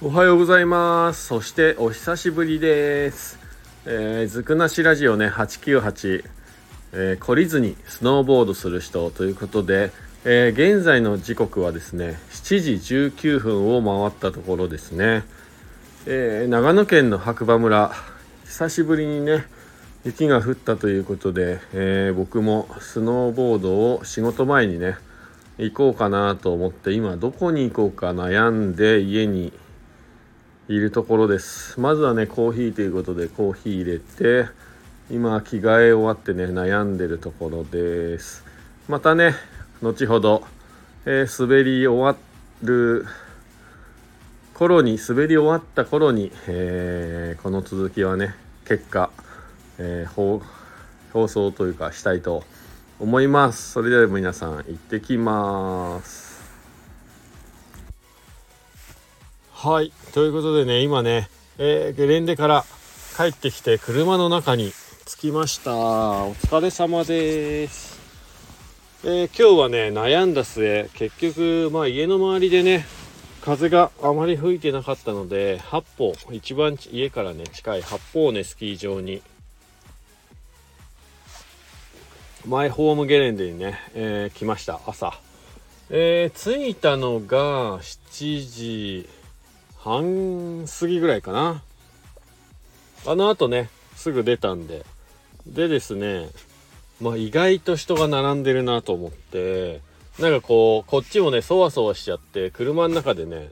おはようございます。そしてお久しぶりです。えー、ずくなしラジオね898、えー、懲りずにスノーボードする人ということで、えー、現在の時刻はですね7時19分を回ったところですね、えー、長野県の白馬村久しぶりにね雪が降ったということで、えー、僕もスノーボードを仕事前にね行こうかなと思って今どこに行こうか悩んで家にいるところです。まずはねコーヒーということでコーヒー入れて今着替え終わってね悩んでるところです。またね後ほど、えー、滑り終わる頃に滑り終わった頃に、えー、この続きはね結果、えー、放送というかしたいと思います。それでは皆さん行ってきます。はい。ということでね今ね、え、ゲレンデから帰ってきて車の中に着きました。お疲れ様です、えー、今日はね悩んだ末結局まあ家の周りでね風があまり吹いてなかったので八方一番家からね近い八方ねスキー場にマイホームゲレンデにね、えー、来ました朝えー、着いたのが7時半過ぎぐらいかな。あの後ね、すぐ出たんで。でですね、まあ意外と人が並んでるなと思って、なんかこう、こっちもね、そわそわしちゃって、車の中でね、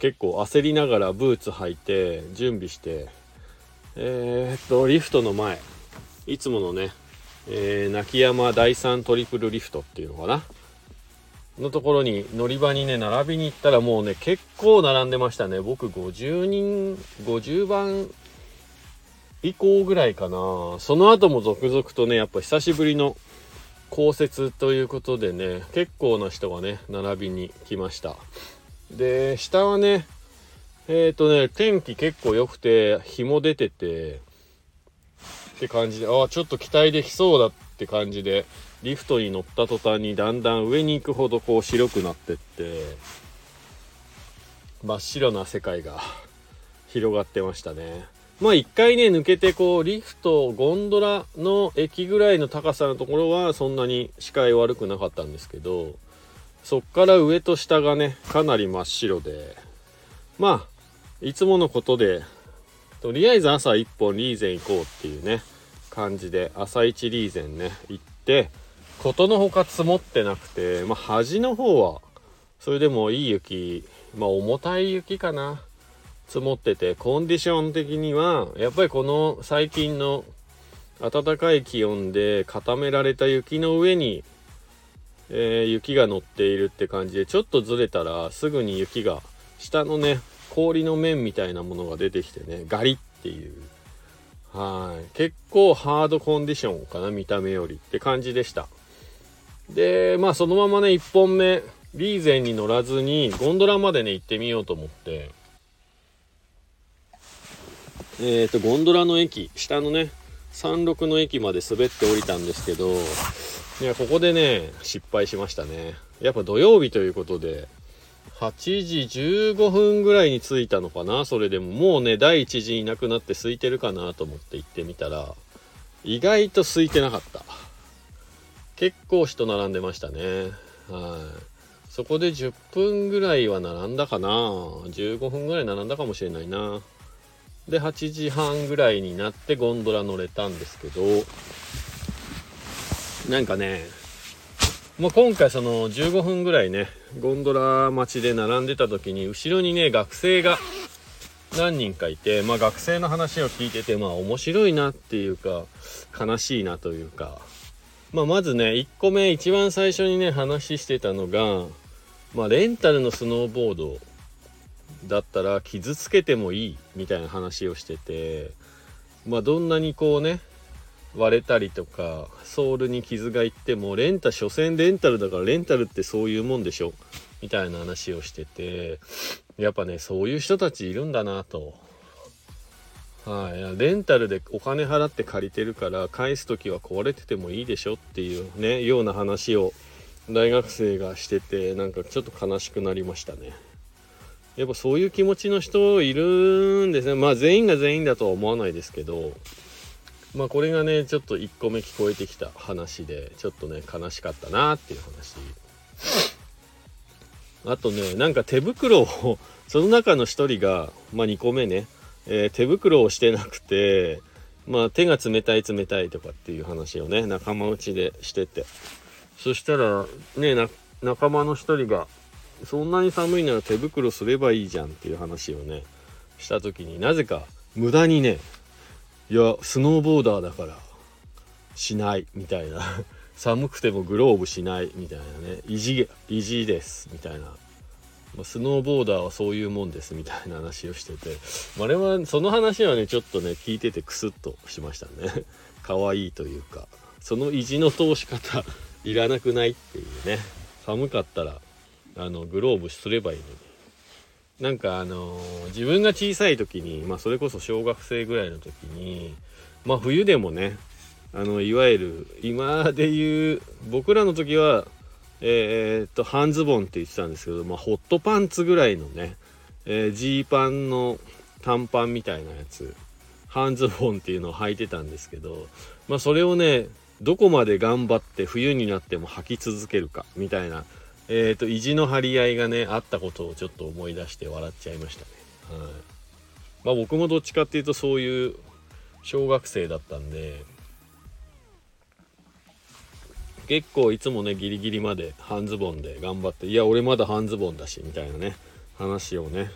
結構焦りながらブーツ履いて、準備して、えー、っと、リフトの前、いつものね、えー、泣山第3トリプルリフトっていうのかな？のところに乗り場にね並びに行ったらもうね結構並んでましたね。僕50人50番以降ぐらいかな。その後も続々とねやっぱ久しぶりの降雪ということでね結構な人がね並びに来ました。で下はねえっ、ー、とね天気結構良くて日も出ててって感じでああちょっと期待できそうだって感じでリフトに乗った途端にだんだん上に行くほどこう白くなってって真っ白な世界が 広がってましたね。まあ一回ね抜けてこうリフトゴンドラの駅ぐらいの高さのところはそんなに視界悪くなかったんですけどそっから上と下がねかなり真っ白でまあいつものことでとりあえず朝1本リーゼン行こうっていうね感じで朝一リーゼンね行ってことのほか積もってなくて、まあ、端の方は、それでもいい雪、まあ、重たい雪かな。積もってて、コンディション的には、やっぱりこの最近の暖かい気温で固められた雪の上に、えー、雪が乗っているって感じで、ちょっとずれたらすぐに雪が、下のね、氷の面みたいなものが出てきてね、ガリっていう。はい。結構ハードコンディションかな、見た目よりって感じでした。で、まあそのままね、1本目、リーゼンに乗らずに、ゴンドラまでね、行ってみようと思って、えっ、ー、と、ゴンドラの駅、下のね、36の駅まで滑って降りたんですけど、いや、ここでね、失敗しましたね。やっぱ土曜日ということで、8時15分ぐらいに着いたのかな？それでももうね第1次いなくなって空いてるかなと思って行ってみたら意外と空いてなかった結構人並んでましたね。はい。そこで10分ぐらいは並んだかな？15分ぐらい並んだかもしれないな。で、8時半ぐらいになってゴンドラ乗れたんですけど、なんかね、まあ、今回その15分ぐらいね、ゴンドラ待ちで並んでた時に、後ろにね、学生が何人かいて、まあ学生の話を聞いてて、まあ面白いなっていうか、悲しいなというか、まあ、まずね1個目一番最初にね話してたのが、まあ、レンタルのスノーボードだったら傷つけてもいいみたいな話をしててまあどんなにこうね割れたりとかソールに傷がいってもレンタ所詮レンタルだからレンタルってそういうもんでしょ？みたいな話をしててやっぱねそういう人たちいるんだなと。はい、レンタルでお金払って借りてるから返す時は壊れててもいいでしょっていうねような話を大学生がしててなんかちょっと悲しくなりましたね。やっぱそういう気持ちの人いるんですね。まあ全員が全員だとは思わないですけど。まあこれがねちょっと1個目聞こえてきた話でちょっとね悲しかったなっていう話。あとねなんか手袋をその中の1人がまあ2個目ね、えー、手袋をしてなくてまあ手が冷たい冷たいとかっていう話をね仲間内でしてて。そしたらね仲間の1人がそんなに寒いなら手袋すればいいじゃんっていう話をねした時になぜか無駄にねいやスノーボーダーだからしないみたいな。寒くてもグローブしないみたいなね。意地意地ですみたいな、ま、スノーボーダーはそういうもんですみたいな話をしてて、まあ、れはその話はねちょっとね聞いててクスッとしましたね。可愛いというか。その意地の通し方いらなくないっていうね。寒かったらあのグローブすればいいのに。なんかあのー、自分が小さい時に、まあ、それこそ小学生ぐらいの時に、まあ、冬でもねあのいわゆる今で言う僕らの時はえー、っと半ズボンって言ってたんですけど、まあ、ホットパンツぐらいのねジ、えー、パンの短パンみたいなやつ半ズボンっていうのを履いてたんですけど、まあ、それをねどこまで頑張って冬になっても履き続けるかみたいなえっ、ー、と意地の張り合いがねあったことをちょっと思い出して笑っちゃいましたね。はい、まあ僕もどっちかっていうとそういう小学生だったんで結構いつもねギリギリまで半ズボンで頑張っていや俺まだ半ズボンだしみたいなね話をね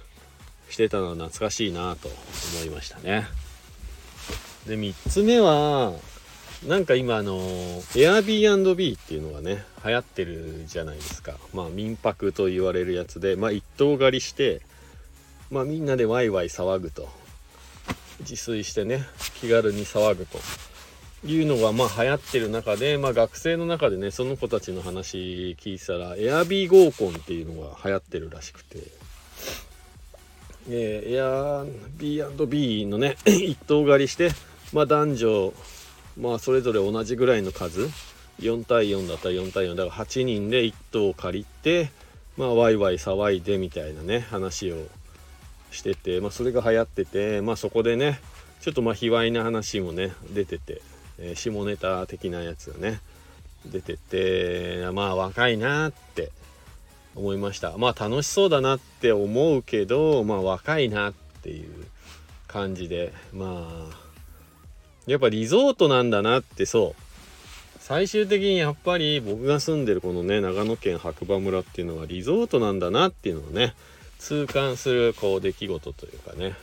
してたのは懐かしいなと思いましたね。で3つ目はなんか今あの Airbnb っていうのがね流行ってるじゃないですか。まあ民泊と言われるやつでまあ一棟借りしてまあみんなでワイワイ騒ぐと。自炊してね気軽に騒ぐと。いうのがまあ流行ってる中でまあ学生の中でねその子たちの話聞いたら Airb 合コンっていうのが流行ってるらしくて。えー、Airb&B のね 一棟借りしてまあ男女まあそれぞれ同じぐらいの数。4対4だったら4対4だから8人で1棟を借りてまあワイワイ騒いでみたいなね話をしててまあそれが流行っててまあそこでねちょっとまあ卑猥な話もね出てて、えー、下ネタ的なやつがね出ててまあ若いなって思いました。まあ楽しそうだなって思うけどまあ若いなっていう感じでまあやっぱリゾートなんだなってそう。最終的にやっぱり僕が住んでるこのね長野県白馬村っていうのはリゾートなんだなっていうのをね痛感するこう出来事というかね。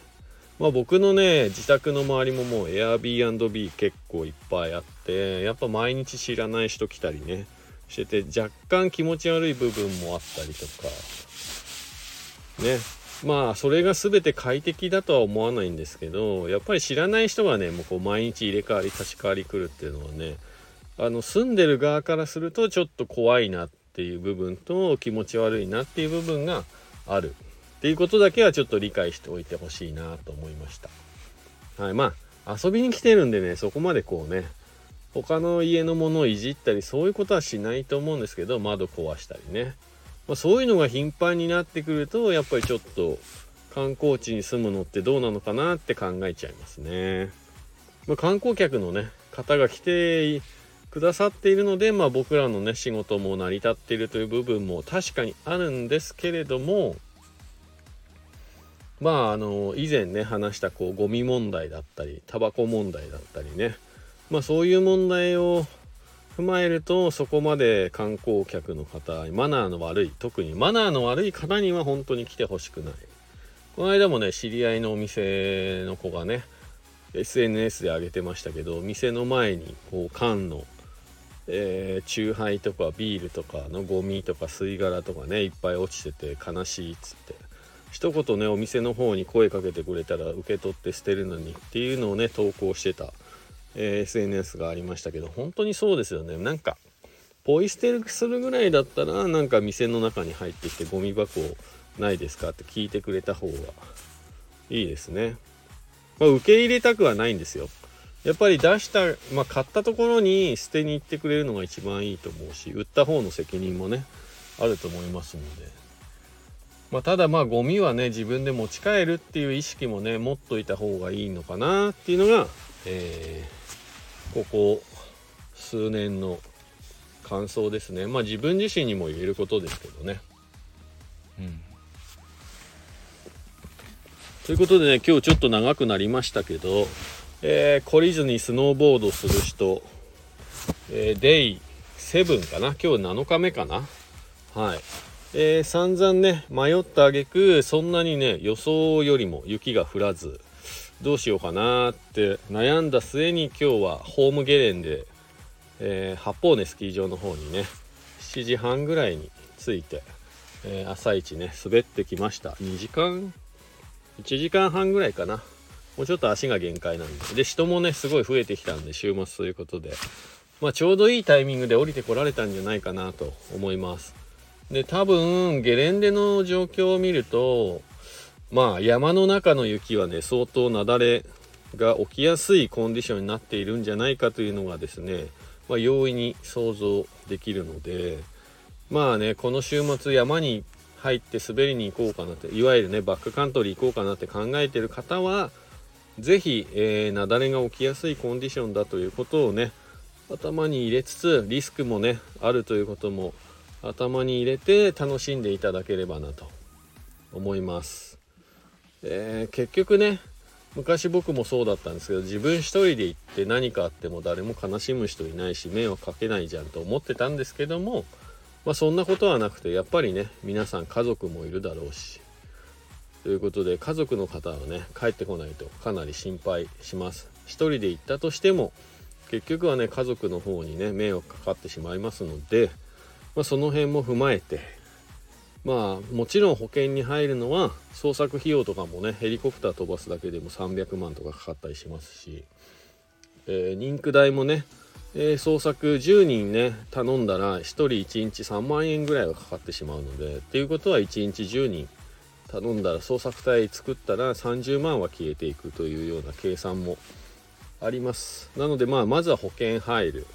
まあ僕のね自宅の周りももう Airbnb 結構いっぱいあってやっぱ毎日知らない人来たりねしてて若干気持ち悪い部分もあったりとかね。まあそれが全て快適だとは思わないんですけどやっぱり知らない人がねもうこう毎日入れ替わり立ち替わり来るっていうのはねあの住んでる側からするとちょっと怖いなっていう部分と気持ち悪いなっていう部分があるっていうことだけはちょっと理解しておいてほしいなと思いました。はい、まあ遊びに来てるんでねそこまでこうね他の家のものをいじったりそういうことはしないと思うんですけど窓壊したりねまあ、そういうのが頻繁になってくるとやっぱりちょっと観光地に住むのってどうなのかなって考えちゃいますね。まあ、観光客のね方が来てくださっているので、まあ、僕らのね仕事も成り立っているという部分も確かにあるんですけれどもまああの以前ね話したこうゴミ問題だったりタバコ問題だったりねまあそういう問題を踏まえるとそこまで観光客の方マナーの悪い特にマナーの悪い方には本当に来てほしくない。この間もね知り合いのお店の子がね SNS で上げてましたけど店の前にこう缶のえー、チューハイとかビールとかのゴミとか吸い殻とかねいっぱい落ちてて悲しいっつって。一言ねお店の方に声かけてくれたら受け取って捨てるのにっていうのをね投稿してた。えー、SNS がありましたけど本当にそうですよね。なんかポイ捨てするぐらいだったらなんか店の中に入ってきてゴミ箱ないですかって聞いてくれた方がいいですね。まあ、受け入れたくはないんですよ。やっぱり出した、まあ、買ったところに捨てに行ってくれるのが一番いいと思うし売った方の責任もねあると思いますので、まあ、ただまあゴミはね自分で持ち帰るっていう意識もね持っといた方がいいのかなっていうのが、えー、ここ数年の感想ですね。まあ自分自身にも言えることですけどね。うん。ということでね今日ちょっと長くなりましたけど、えー、懲りずにスノーボードする人、えー、デイ7かな？今日7日目かな？はい、えー、散々ね迷った挙句そんなにね予想よりも雪が降らずどうしようかなって悩んだ末に今日はホームゲレンで、えー、八方根スキー場の方にね7時半ぐらいに着いて、えー、朝一ね滑ってきました。2時間？1時間半ぐらいかな。もうちょっと足が限界なんで。で人もねすごい増えてきたんで週末ということで。まあちょうどいいタイミングで降りてこられたんじゃないかなと思います。で多分ゲレンデの状況を見るとまあ山の中の雪はね相当雪崩が起きやすいコンディションになっているんじゃないかというのがですね、まあ、容易に想像できるのでまあねこの週末山に入って滑りに行こうかなっていわゆるねバックカントリー行こうかなって考えている方は是非、えー、雪崩が起きやすいコンディションだということをね頭に入れつつリスクもねあるということも頭に入れて楽しんでいただければなと思います、えー、結局ね昔僕もそうだったんですけど自分一人で行って何かあっても誰も悲しむ人いないし迷惑かけないじゃんと思ってたんですけどもまあ、そんなことはなくてやっぱりね皆さん家族もいるだろうしということで家族の方はね帰ってこないとかなり心配します。1人で行ったとしても結局はね家族の方にね迷惑かかってしまいますので、まあ、その辺も踏まえてまあもちろん保険に入るのは捜索費用とかもねヘリコプター飛ばすだけでも300万とかかかったりしますし、えー、リク代もねえー、捜索10人ね頼んだら1人1日3万円ぐらいはかかってしまうのでっていうことは1日10人頼んだら捜索隊作ったら30万は消えていくというような計算もあります。なのでまあまずは保険入る。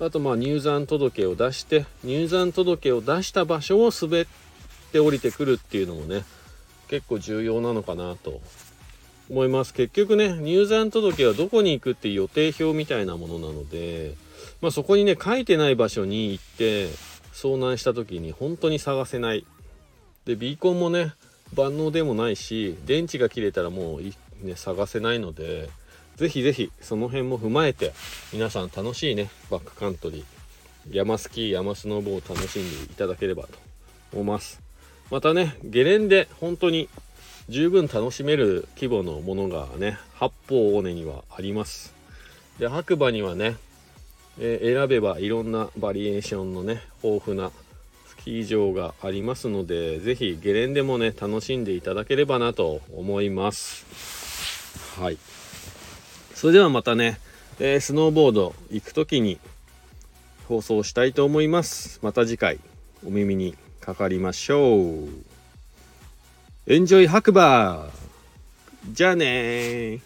あとまあ入山届を出して入山届を出した場所を滑って降りてくるっていうのもね結構重要なのかなと思います。結局ね入山届はどこに行くっていう予定表みたいなものなので、まあ、そこにね書いてない場所に行って遭難した時に本当に探せない。でビーコンもね万能でもないし電池が切れたらもう、ね、探せないのでぜひぜひその辺も踏まえて皆さん楽しいねバックカントリー。山スキー山スノーボを楽しんでいただければと思います。またねゲレンデ本当に十分楽しめる規模のものがね八方尾根にはあります。で白馬にはね、えー、選べばいろんなバリエーションのね豊富なスキー場がありますので是非ゲレンデもね楽しんでいただければなと思います。はい。それではまたね、えー、スノーボード行く時に放送したいと思います。また次回お耳に。かかりましょう。エンジョイ白馬。じゃあね